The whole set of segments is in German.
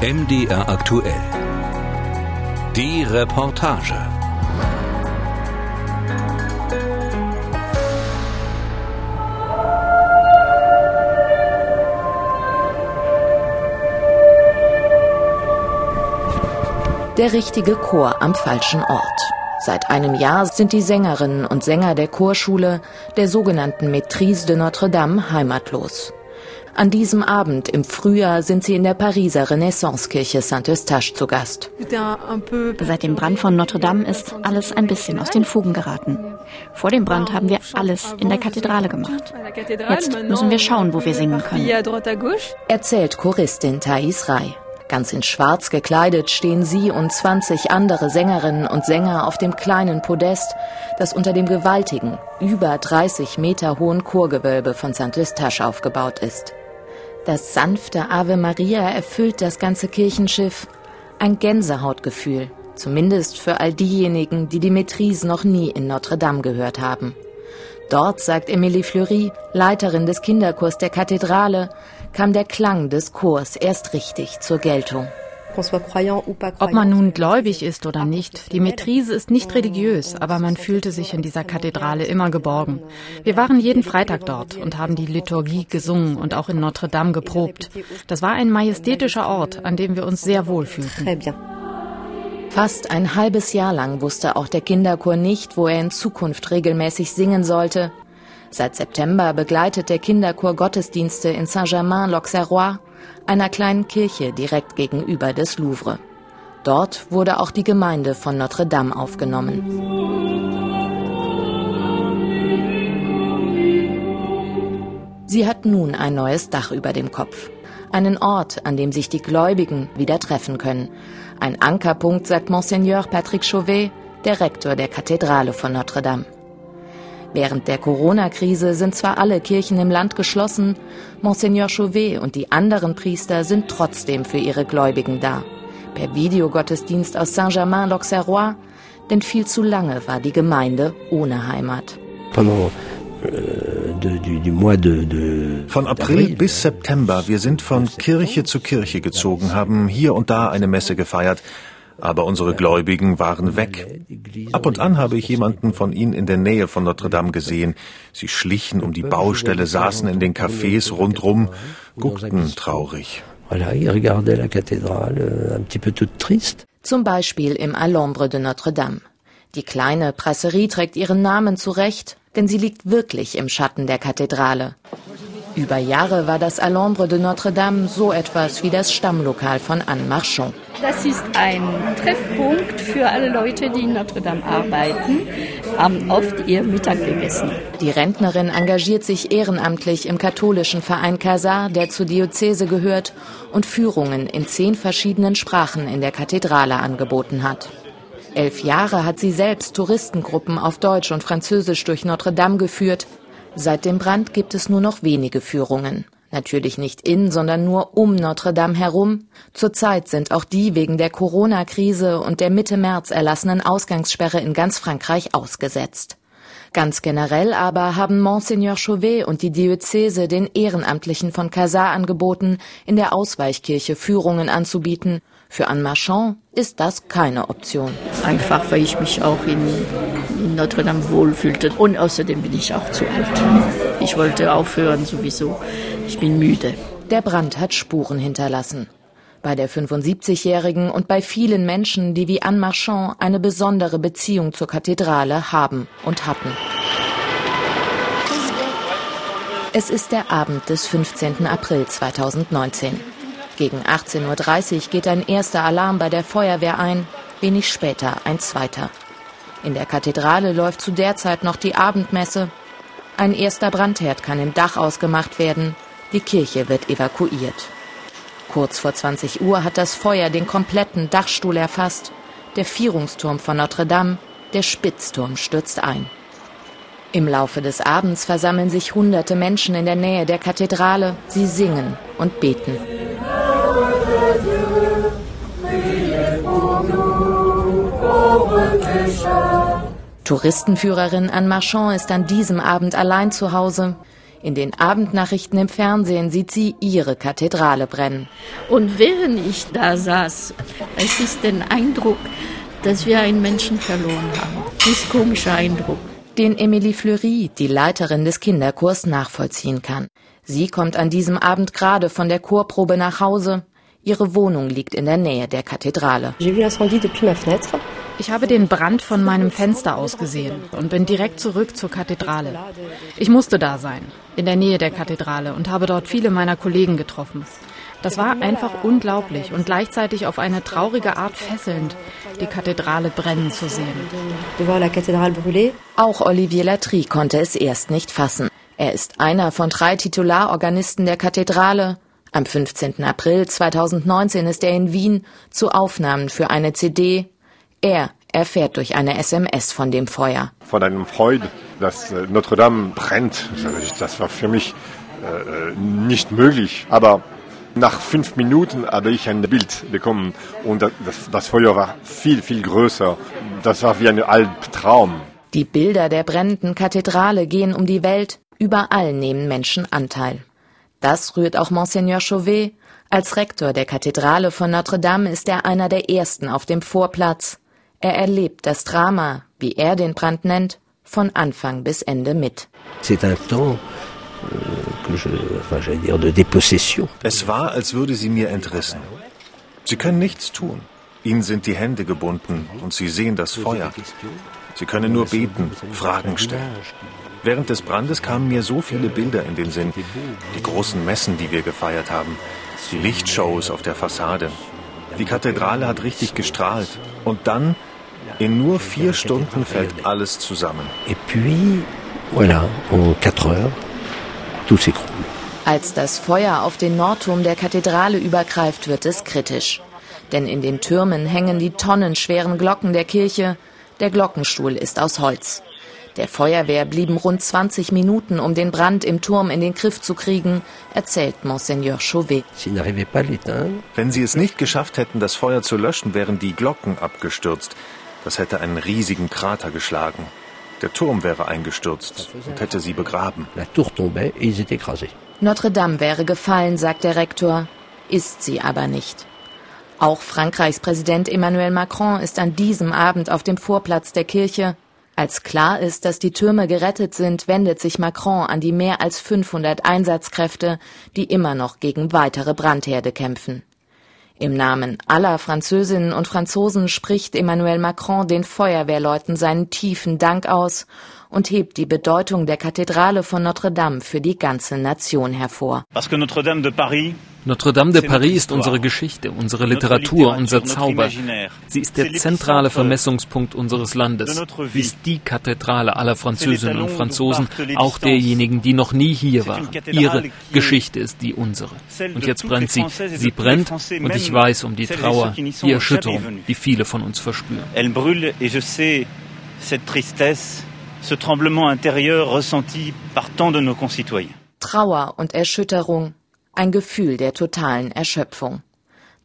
MDR aktuell. Die Reportage. Der richtige Chor am falschen Ort. Seit einem Jahr sind die Sängerinnen und Sänger der Chorschule, der sogenannten Maîtrise de Notre-Dame, heimatlos. An diesem Abend im Frühjahr sind sie in der Pariser Renaissancekirche Saint-Eustache zu Gast. Seit dem Brand von Notre-Dame ist alles ein bisschen aus den Fugen geraten. Vor dem Brand haben wir alles in der Kathedrale gemacht. Jetzt müssen wir schauen, wo wir singen können. Erzählt Choristin Thais Rai. Ganz in Schwarz gekleidet stehen sie und 20 andere Sängerinnen und Sänger auf dem kleinen Podest, das unter dem gewaltigen, über 30 Meter hohen Chorgewölbe von Saint-Eustache aufgebaut ist. Das sanfte Ave Maria erfüllt das ganze Kirchenschiff. Ein Gänsehautgefühl, zumindest für all diejenigen, die die Metrise noch nie in Notre Dame gehört haben. Dort, sagt Emilie Fleury, Leiterin des Kinderchors der Kathedrale, kam der Klang des Chors erst richtig zur Geltung. Ob man nun gläubig ist oder nicht, die Metrise ist nicht religiös, aber man fühlte sich in dieser Kathedrale immer geborgen. Wir waren jeden Freitag dort und haben die Liturgie gesungen und auch in Notre Dame geprobt. Das war ein majestätischer Ort, an dem wir uns sehr wohl fühlten. Fast ein halbes Jahr lang wusste auch der Kinderchor nicht, wo er in Zukunft regelmäßig singen sollte. Seit September begleitet der Kinderchor Gottesdienste in Saint-Germain-l'Auxerrois, einer kleinen Kirche direkt gegenüber des Louvre. Dort wurde auch die Gemeinde von Notre Dame aufgenommen. Sie hat nun ein neues Dach über dem Kopf. Einen Ort, an dem sich die Gläubigen wieder treffen können. Ein Ankerpunkt, sagt Monseigneur Patrick Chauvet, der Rektor der Kathedrale von Notre Dame. Während der Corona-Krise sind zwar alle Kirchen im Land geschlossen, Monseigneur Chauvet und die anderen Priester sind trotzdem für ihre Gläubigen da. Per Videogottesdienst aus Saint-Germain-l'Auxerrois, denn viel zu lange war die Gemeinde ohne Heimat. Euh, von April bis September, wir sind von Kirche zu Kirche gezogen, haben hier und da eine Messe gefeiert, aber unsere Gläubigen waren weg. Ab und an habe ich jemanden von ihnen in der Nähe von Notre Dame gesehen. Sie schlichen um die Baustelle, saßen in den Cafés rundrum, guckten traurig. Zum Beispiel im Alhambra de Notre Dame. Die kleine Brasserie trägt ihren Namen zurecht, denn sie liegt wirklich im Schatten der Kathedrale. Über Jahre war das Alhambra de Notre Dame so etwas wie das Stammlokal von Anne Marchand. Das ist ein Treffpunkt für alle Leute, die in Notre Dame arbeiten, haben oft ihr Mittag gegessen. Die Rentnerin engagiert sich ehrenamtlich im katholischen Verein Casar, der zur Diözese gehört und Führungen in zehn verschiedenen Sprachen in der Kathedrale angeboten hat. Elf Jahre hat sie selbst Touristengruppen auf Deutsch und Französisch durch Notre Dame geführt, Seit dem Brand gibt es nur noch wenige Führungen. Natürlich nicht in, sondern nur um Notre Dame herum. Zurzeit sind auch die wegen der Corona-Krise und der Mitte März erlassenen Ausgangssperre in ganz Frankreich ausgesetzt. Ganz generell aber haben Monseigneur Chauvet und die Diözese den Ehrenamtlichen von Casar angeboten, in der Ausweichkirche Führungen anzubieten. Für Anne Marchand ist das keine Option. Einfach, weil ich mich auch in in Notre Dame wohlfühlte. Und außerdem bin ich auch zu alt. Ich wollte aufhören sowieso. Ich bin müde. Der Brand hat Spuren hinterlassen. Bei der 75-Jährigen und bei vielen Menschen, die wie Anne Marchand eine besondere Beziehung zur Kathedrale haben und hatten. Es ist der Abend des 15. April 2019. Gegen 18.30 Uhr geht ein erster Alarm bei der Feuerwehr ein, wenig später ein zweiter. In der Kathedrale läuft zu der Zeit noch die Abendmesse. Ein erster Brandherd kann im Dach ausgemacht werden. Die Kirche wird evakuiert. Kurz vor 20 Uhr hat das Feuer den kompletten Dachstuhl erfasst. Der Vierungsturm von Notre Dame, der Spitzturm stürzt ein. Im Laufe des Abends versammeln sich hunderte Menschen in der Nähe der Kathedrale. Sie singen und beten. Touristenführerin Anne Marchand ist an diesem Abend allein zu Hause. In den Abendnachrichten im Fernsehen sieht sie ihre Kathedrale brennen. Und während ich da saß, es ist der Eindruck, dass wir einen Menschen verloren haben. Dies komischer Eindruck. Den Emilie Fleury, die Leiterin des Kinderchors, nachvollziehen kann. Sie kommt an diesem Abend gerade von der Chorprobe nach Hause. Ihre Wohnung liegt in der Nähe der Kathedrale. Ich habe den Brand von meinem Fenster aus gesehen und bin direkt zurück zur Kathedrale. Ich musste da sein, in der Nähe der Kathedrale und habe dort viele meiner Kollegen getroffen. Das war einfach unglaublich und gleichzeitig auf eine traurige Art fesselnd, die Kathedrale brennen zu sehen. Auch Olivier Latry konnte es erst nicht fassen. Er ist einer von drei Titularorganisten der Kathedrale. Am 15. April 2019 ist er in Wien zu Aufnahmen für eine CD. Er erfährt durch eine SMS von dem Feuer. Von einem Freude, dass äh, Notre Dame brennt. Das war für mich äh, äh nicht möglich. Aber nach fünf Minuten habe ich ein Bild bekommen und das, das Feuer war viel, viel größer. Das war wie ein Albtraum. Die Bilder der brennenden Kathedrale gehen um die Welt. Überall nehmen Menschen Anteil. Das rührt auch Monseigneur Chauvet. Als Rektor der Kathedrale von Notre Dame ist er einer der ersten auf dem Vorplatz. Er erlebt das Drama, wie er den Brand nennt, von Anfang bis Ende mit. C'est un temps es war, als würde sie mir entrissen. Sie können nichts tun. Ihnen sind die Hände gebunden und sie sehen das Feuer. Sie können nur beten, Fragen stellen. Während des Brandes kamen mir so viele Bilder in den Sinn. Die großen Messen, die wir gefeiert haben. Die Lichtshows auf der Fassade. Die Kathedrale hat richtig gestrahlt. Und dann, in nur vier Stunden fällt alles zusammen. Et puis, voilà, en quatre heures, als das Feuer auf den Nordturm der Kathedrale übergreift, wird es kritisch. Denn in den Türmen hängen die tonnenschweren Glocken der Kirche. Der Glockenstuhl ist aus Holz. Der Feuerwehr blieben rund 20 Minuten, um den Brand im Turm in den Griff zu kriegen, erzählt Monseigneur Chauvet. Wenn sie es nicht geschafft hätten, das Feuer zu löschen, wären die Glocken abgestürzt. Das hätte einen riesigen Krater geschlagen. Der Turm wäre eingestürzt und hätte sie begraben. Notre Dame wäre gefallen, sagt der Rektor, ist sie aber nicht. Auch Frankreichs Präsident Emmanuel Macron ist an diesem Abend auf dem Vorplatz der Kirche. Als klar ist, dass die Türme gerettet sind, wendet sich Macron an die mehr als 500 Einsatzkräfte, die immer noch gegen weitere Brandherde kämpfen. Im Namen aller Französinnen und Franzosen spricht Emmanuel Macron den Feuerwehrleuten seinen tiefen Dank aus und hebt die Bedeutung der Kathedrale von Notre Dame für die ganze Nation hervor. Notre Dame de Paris Notre Dame de Paris ist unsere Geschichte, unsere Literatur, unser Zauber. Sie ist der zentrale Vermessungspunkt unseres Landes. Sie ist die Kathedrale aller Französinnen und Franzosen, auch derjenigen, die noch nie hier waren. Ihre Geschichte ist die unsere. Und jetzt brennt sie. Sie brennt und ich weiß um die Trauer, die Erschütterung, die viele von uns verspüren. Elle brûle et je sais cette tristesse, ce tremblement intérieur ressenti par tant de nos concitoyens. Trauer und Erschütterung ein Gefühl der totalen Erschöpfung.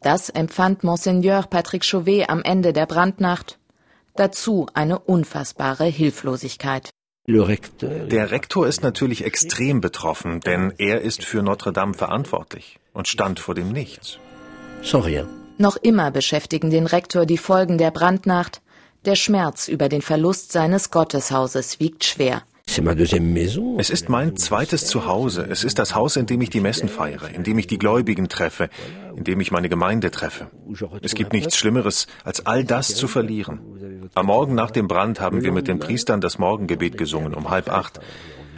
Das empfand Monseigneur Patrick Chauvet am Ende der Brandnacht. Dazu eine unfassbare Hilflosigkeit. Der Rektor ist natürlich extrem betroffen, denn er ist für Notre Dame verantwortlich und stand vor dem Nichts. Sorry. Noch immer beschäftigen den Rektor die Folgen der Brandnacht. Der Schmerz über den Verlust seines Gotteshauses wiegt schwer. Es ist mein zweites Zuhause. Es ist das Haus, in dem ich die Messen feiere, in dem ich die Gläubigen treffe, in dem ich meine Gemeinde treffe. Es gibt nichts Schlimmeres, als all das zu verlieren. Am Morgen nach dem Brand haben wir mit den Priestern das Morgengebet gesungen um halb acht.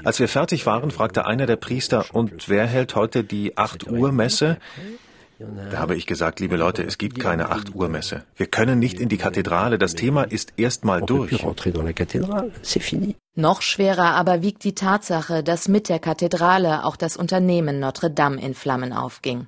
Als wir fertig waren, fragte einer der Priester, und wer hält heute die 8 Uhr Messe? Da habe ich gesagt, liebe Leute, es gibt keine 8 Uhr Messe. Wir können nicht in die Kathedrale. Das Thema ist erstmal durch. Noch schwerer aber wiegt die Tatsache, dass mit der Kathedrale auch das Unternehmen Notre Dame in Flammen aufging.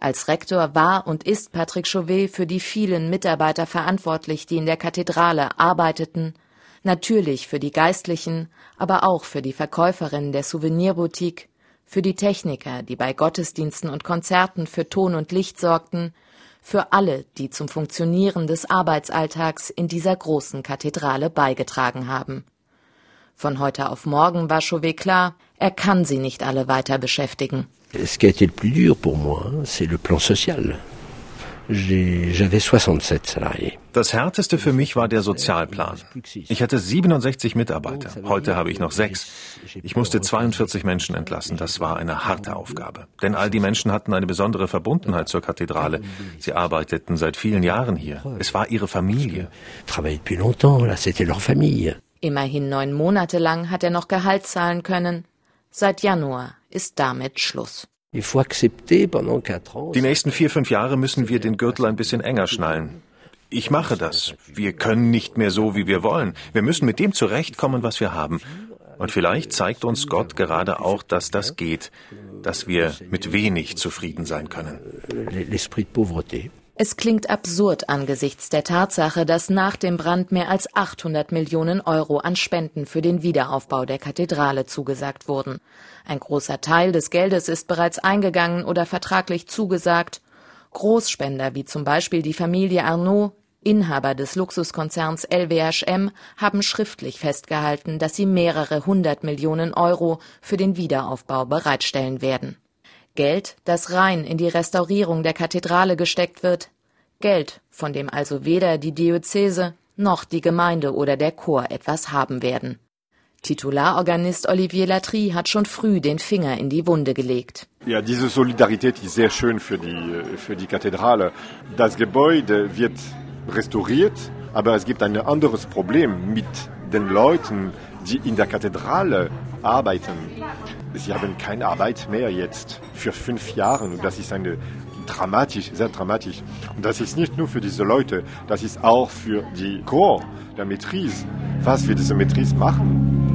Als Rektor war und ist Patrick Chauvet für die vielen Mitarbeiter verantwortlich, die in der Kathedrale arbeiteten, natürlich für die Geistlichen, aber auch für die Verkäuferin der Souvenirboutique, für die Techniker, die bei Gottesdiensten und Konzerten für Ton und Licht sorgten, für alle, die zum Funktionieren des Arbeitsalltags in dieser großen Kathedrale beigetragen haben. Von heute auf morgen war Chauvet klar, Er kann sie nicht alle weiter beschäftigen. Ce qui a été le plus dur pour moi, c'est le plan social. Das härteste für mich war der Sozialplan. Ich hatte 67 Mitarbeiter. Heute habe ich noch sechs. Ich musste 42 Menschen entlassen. Das war eine harte Aufgabe. Denn all die Menschen hatten eine besondere Verbundenheit zur Kathedrale. Sie arbeiteten seit vielen Jahren hier. Es war ihre Familie. Immerhin neun Monate lang hat er noch Gehalt zahlen können. Seit Januar ist damit Schluss. Die nächsten vier, fünf Jahre müssen wir den Gürtel ein bisschen enger schnallen. Ich mache das. Wir können nicht mehr so, wie wir wollen. Wir müssen mit dem zurechtkommen, was wir haben. Und vielleicht zeigt uns Gott gerade auch, dass das geht, dass wir mit wenig zufrieden sein können. Es klingt absurd angesichts der Tatsache, dass nach dem Brand mehr als 800 Millionen Euro an Spenden für den Wiederaufbau der Kathedrale zugesagt wurden. Ein großer Teil des Geldes ist bereits eingegangen oder vertraglich zugesagt. Großspender wie zum Beispiel die Familie Arnaud, Inhaber des Luxuskonzerns LWHM, haben schriftlich festgehalten, dass sie mehrere hundert Millionen Euro für den Wiederaufbau bereitstellen werden. Geld, das rein in die Restaurierung der Kathedrale gesteckt wird, Geld, von dem also weder die Diözese noch die Gemeinde oder der Chor etwas haben werden. Titularorganist Olivier Latry hat schon früh den Finger in die Wunde gelegt. Ja, diese Solidarität ist sehr schön für die, für die Kathedrale. Das Gebäude wird restauriert, aber es gibt ein anderes Problem mit den Leuten, die in der Kathedrale arbeiten. Sie haben keine Arbeit mehr jetzt für fünf Jahre und das ist eine dramatisch, sehr dramatisch. Und das ist nicht nur für diese Leute, das ist auch für die Chor der Maîtrise. Was wird diese Maîtrise machen?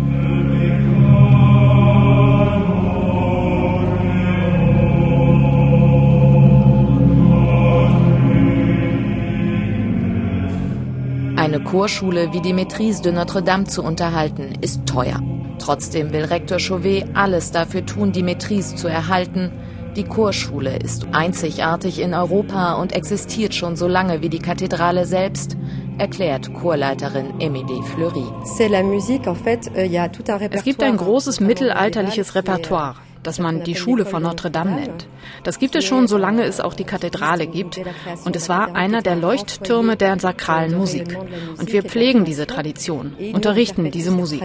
Chorschule wie die Maîtrise de Notre-Dame zu unterhalten, ist teuer. Trotzdem will Rektor Chauvet alles dafür tun, die Maîtrise zu erhalten. Die Chorschule ist einzigartig in Europa und existiert schon so lange wie die Kathedrale selbst, erklärt Chorleiterin Emilie Fleury. Euh, es gibt ein großes mittelalterliches Repertoire das man die Schule von Notre Dame nennt. Das gibt es schon, solange es auch die Kathedrale gibt. Und es war einer der Leuchttürme der sakralen Musik. Und wir pflegen diese Tradition, unterrichten diese Musik.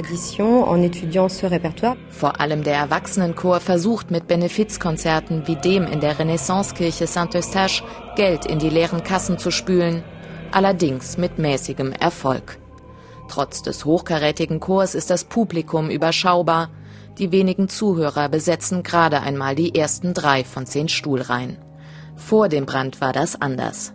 Vor allem der Erwachsenenchor versucht mit Benefizkonzerten wie dem in der Renaissancekirche Saint-Eustache Geld in die leeren Kassen zu spülen, allerdings mit mäßigem Erfolg. Trotz des hochkarätigen Chors ist das Publikum überschaubar, die wenigen Zuhörer besetzen gerade einmal die ersten drei von zehn Stuhlreihen. Vor dem Brand war das anders.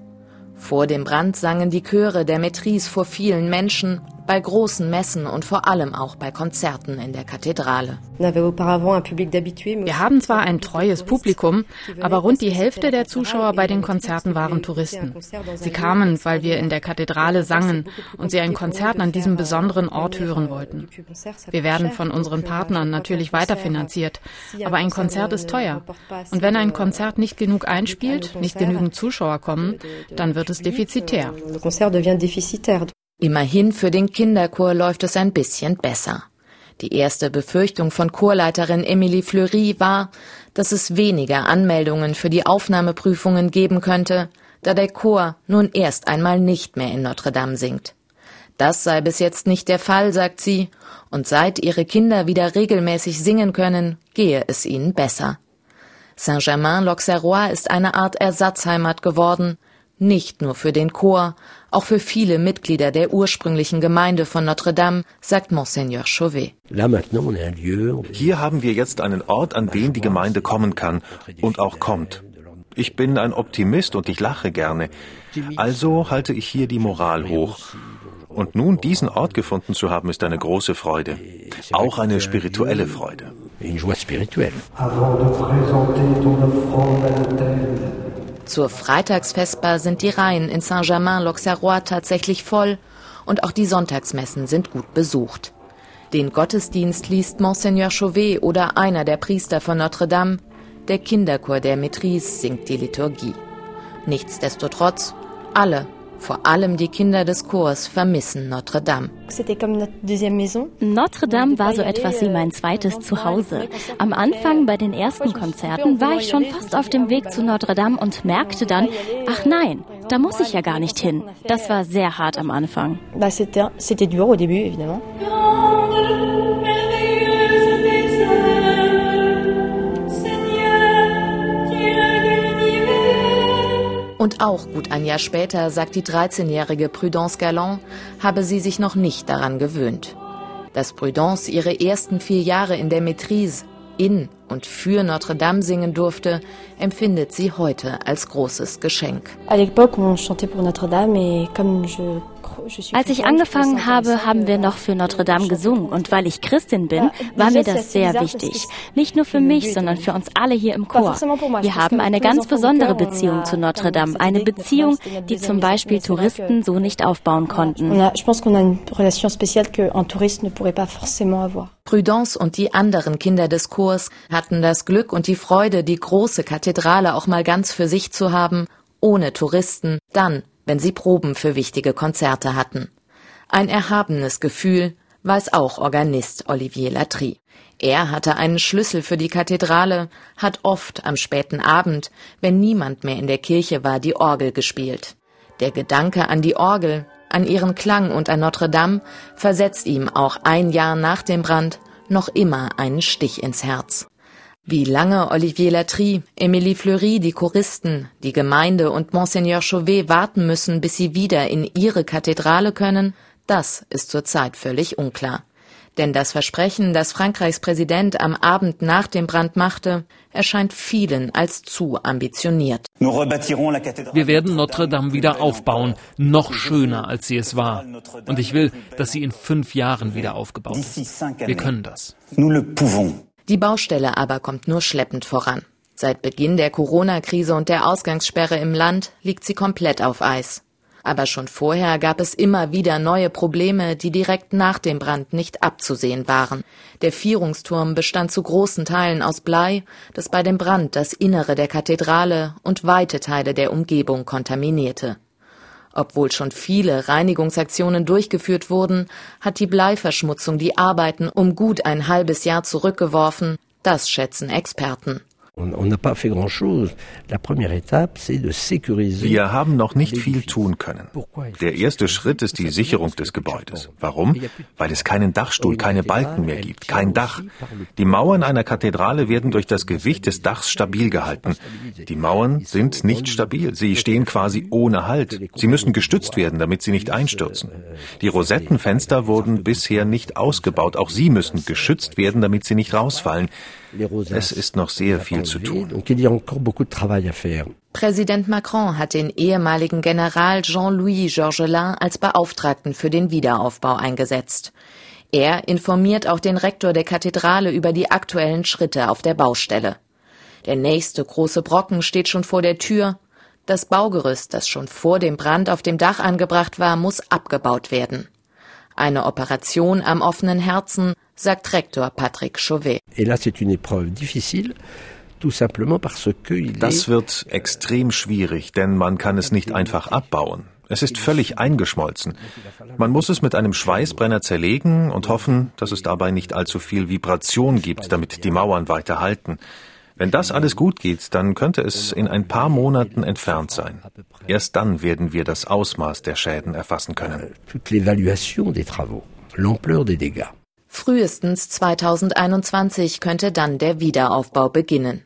Vor dem Brand sangen die Chöre der Metris vor vielen Menschen, bei großen Messen und vor allem auch bei Konzerten in der Kathedrale. Wir haben zwar ein treues Publikum, aber rund die Hälfte der Zuschauer bei den Konzerten waren Touristen. Sie kamen, weil wir in der Kathedrale sangen und sie ein Konzert an diesem besonderen Ort hören wollten. Wir werden von unseren Partnern natürlich weiterfinanziert, aber ein Konzert ist teuer. Und wenn ein Konzert nicht genug einspielt, nicht genügend Zuschauer kommen, dann wird es defizitär. Immerhin für den Kinderchor läuft es ein bisschen besser. Die erste Befürchtung von Chorleiterin Emilie Fleury war, dass es weniger Anmeldungen für die Aufnahmeprüfungen geben könnte, da der Chor nun erst einmal nicht mehr in Notre Dame singt. Das sei bis jetzt nicht der Fall, sagt sie, und seit ihre Kinder wieder regelmäßig singen können, gehe es ihnen besser. Saint-Germain-l'Auxerrois ist eine Art Ersatzheimat geworden, nicht nur für den Chor, auch für viele Mitglieder der ursprünglichen Gemeinde von Notre Dame, sagt Monseigneur Chauvet. Hier haben wir jetzt einen Ort, an den die Gemeinde kommen kann und auch kommt. Ich bin ein Optimist und ich lache gerne. Also halte ich hier die Moral hoch. Und nun diesen Ort gefunden zu haben, ist eine große Freude. Auch eine spirituelle Freude. Avant de présenter ton offrande à l'autel, zur Freitagsvesper sind die Reihen in Saint-Germain-l'Auxerrois tatsächlich voll und auch die Sonntagsmessen sind gut besucht. Den Gottesdienst liest Monseigneur Chauvet oder einer der Priester von Notre Dame. Der Kinderchor der Maîtrise singt die Liturgie. Nichtsdestotrotz, alle, Vor allem die Kinder des Chors vermissen Notre Dame. Notre Dame war so etwas wie mein zweites Zuhause. Am Anfang bei den ersten Konzerten war ich schon fast auf dem Weg zu Notre Dame und merkte dann, ach nein, da muss ich ja gar nicht hin. Das war sehr hart am Anfang. C'était dur au début, évidemment. Und auch gut ein Jahr später sagt die 13-jährige Prudence Galland, habe sie sich noch nicht daran gewöhnt. Dass Prudence ihre ersten vier Jahre in der Maîtrise in und für Notre Dame singen durfte, empfindet sie heute als großes Geschenk. À l'époque, on chantait pour Notre Dame et comme je als ich angefangen habe, haben wir noch für Notre Dame gesungen. Und weil ich Christin bin, war mir das sehr wichtig. Nicht nur für mich, sondern für uns alle hier im Chor. Wir haben eine ganz besondere Beziehung zu Notre Dame. Eine Beziehung, die zum Beispiel Touristen so nicht aufbauen konnten. Prudence und die anderen Kinder des Chors hatten das Glück und die Freude, die große Kathedrale auch mal ganz für sich zu haben, ohne Touristen, dann wenn sie Proben für wichtige Konzerte hatten. Ein erhabenes Gefühl weiß auch Organist Olivier Latry. Er hatte einen Schlüssel für die Kathedrale, hat oft am späten Abend, wenn niemand mehr in der Kirche war, die Orgel gespielt. Der Gedanke an die Orgel, an ihren Klang und an Notre Dame versetzt ihm auch ein Jahr nach dem Brand noch immer einen Stich ins Herz. Wie lange Olivier Latry, Emilie Fleury, die Choristen, die Gemeinde und Monseigneur Chauvet warten müssen, bis sie wieder in ihre Kathedrale können, das ist zurzeit völlig unklar. Denn das Versprechen, das Frankreichs Präsident am Abend nach dem Brand machte, erscheint vielen als zu ambitioniert. Wir werden Notre Dame wieder aufbauen, noch schöner, als sie es war. Und ich will, dass sie in fünf Jahren wieder aufgebaut ist. Wir können das. Die Baustelle aber kommt nur schleppend voran. Seit Beginn der Corona-Krise und der Ausgangssperre im Land liegt sie komplett auf Eis. Aber schon vorher gab es immer wieder neue Probleme, die direkt nach dem Brand nicht abzusehen waren. Der Vierungsturm bestand zu großen Teilen aus Blei, das bei dem Brand das Innere der Kathedrale und weite Teile der Umgebung kontaminierte. Obwohl schon viele Reinigungsaktionen durchgeführt wurden, hat die Bleiverschmutzung die Arbeiten um gut ein halbes Jahr zurückgeworfen, das schätzen Experten. Wir haben noch nicht viel tun können. Der erste Schritt ist die Sicherung des Gebäudes. Warum? Weil es keinen Dachstuhl, keine Balken mehr gibt, kein Dach. Die Mauern einer Kathedrale werden durch das Gewicht des Dachs stabil gehalten. Die Mauern sind nicht stabil. Sie stehen quasi ohne Halt. Sie müssen gestützt werden, damit sie nicht einstürzen. Die Rosettenfenster wurden bisher nicht ausgebaut. Auch sie müssen geschützt werden, damit sie nicht rausfallen. Es ist noch sehr viel zu tun. Präsident Macron hat den ehemaligen General Jean-Louis Georgelin als Beauftragten für den Wiederaufbau eingesetzt. Er informiert auch den Rektor der Kathedrale über die aktuellen Schritte auf der Baustelle. Der nächste große Brocken steht schon vor der Tür. Das Baugerüst, das schon vor dem Brand auf dem Dach angebracht war, muss abgebaut werden. Eine Operation am offenen Herzen, sagt Rektor Patrick Chauvet. Das wird extrem schwierig, denn man kann es nicht einfach abbauen. Es ist völlig eingeschmolzen. Man muss es mit einem Schweißbrenner zerlegen und hoffen, dass es dabei nicht allzu viel Vibration gibt, damit die Mauern weiter halten. Wenn das alles gut geht, dann könnte es in ein paar Monaten entfernt sein. Erst dann werden wir das Ausmaß der Schäden erfassen können. Frühestens 2021 könnte dann der Wiederaufbau beginnen.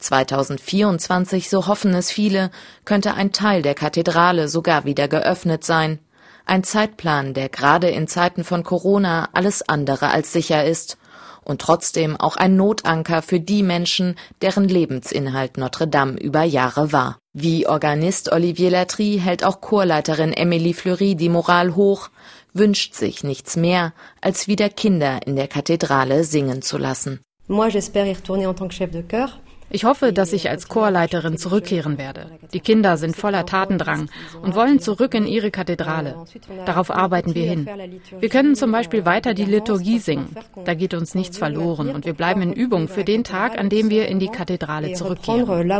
2024, so hoffen es viele, könnte ein Teil der Kathedrale sogar wieder geöffnet sein. Ein Zeitplan, der gerade in Zeiten von Corona alles andere als sicher ist und trotzdem auch ein Notanker für die Menschen, deren Lebensinhalt Notre Dame über Jahre war. Wie Organist Olivier Latry hält auch Chorleiterin Emilie Fleury die Moral hoch, wünscht sich nichts mehr, als wieder Kinder in der Kathedrale singen zu lassen. Moi, j'espère y retourner en tant que chef de chœur. Ich hoffe, dass ich als Chorleiterin zurückkehren werde. Die Kinder sind voller Tatendrang und wollen zurück in ihre Kathedrale. Darauf arbeiten wir hin. Wir können zum Beispiel weiter die Liturgie singen. Da geht uns nichts verloren und wir bleiben in Übung für den Tag, an dem wir in die Kathedrale zurückkehren.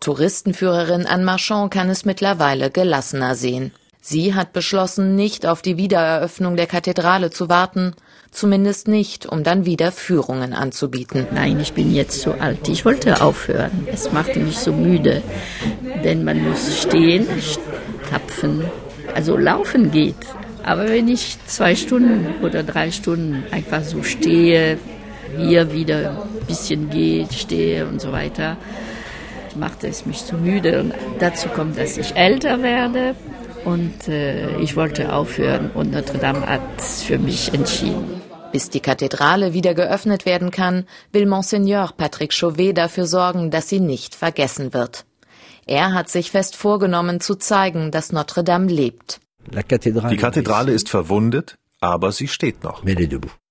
Touristenführerin Anne Marchand kann es mittlerweile gelassener sehen. Sie hat beschlossen, nicht auf die Wiedereröffnung der Kathedrale zu warten, zumindest nicht, um dann wieder Führungen anzubieten. Nein, ich bin jetzt so alt. Ich wollte aufhören. Es machte mich so müde, denn man muss stehen, tapfen. Also laufen geht. Aber wenn ich zwei Stunden oder drei Stunden einfach so stehe, hier wieder ein bisschen gehe, stehe und so weiter, machte es mich zu müde. Und dazu kommt, dass ich älter werde und äh, ich wollte aufhören und Notre Dame hat für mich entschieden. Bis die Kathedrale wieder geöffnet werden kann, will Monseigneur Patrick Chauvet dafür sorgen, dass sie nicht vergessen wird. Er hat sich fest vorgenommen zu zeigen, dass Notre Dame lebt. Die Kathedrale ist verwundet, aber sie steht noch.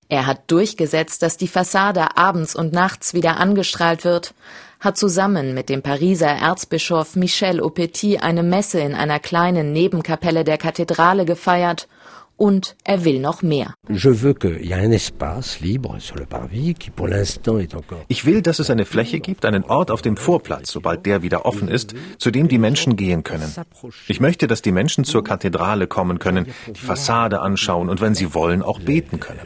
Er hat durchgesetzt, dass die Fassade abends und nachts wieder angestrahlt wird, hat zusammen mit dem Pariser Erzbischof Michel Aupetit eine Messe in einer kleinen Nebenkapelle der Kathedrale gefeiert und er will noch mehr. Ich will, dass es eine Fläche gibt, einen Ort auf dem Vorplatz, sobald der wieder offen ist, zu dem die Menschen gehen können. Ich möchte, dass die Menschen zur Kathedrale kommen können, die Fassade anschauen und wenn sie wollen, auch beten können.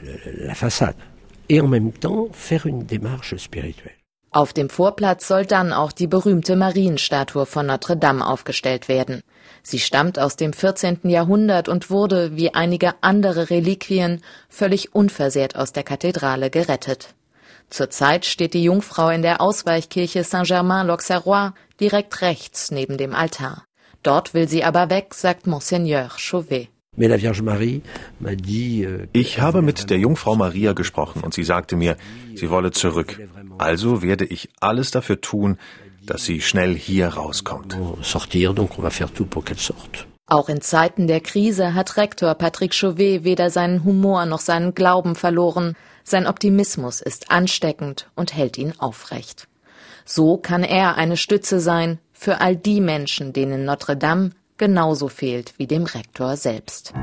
Et en même temps faire une démarche spirituelle. Auf dem Vorplatz soll dann auch die berühmte Marienstatue von Notre Dame aufgestellt werden. Sie stammt aus dem 14. Jahrhundert und wurde, wie einige andere Reliquien, völlig unversehrt aus der Kathedrale gerettet. Zurzeit steht die Jungfrau in der Ausweichkirche Saint-Germain-l'Auxerrois direkt rechts neben dem Altar. Dort will sie aber weg, sagt Monseigneur Chauvet. Euh, ich habe mit der Jungfrau Maria gesprochen und sie sagte mir, sie wolle zurück. Also werde ich alles dafür tun, dass sie schnell hier rauskommt. Auch in Zeiten der Krise hat Rektor Patrick Chauvet weder seinen Humor noch seinen Glauben verloren. Sein Optimismus ist ansteckend und hält ihn aufrecht. So kann er eine Stütze sein für all die Menschen, denen Notre Dame genauso fehlt wie dem Rektor selbst.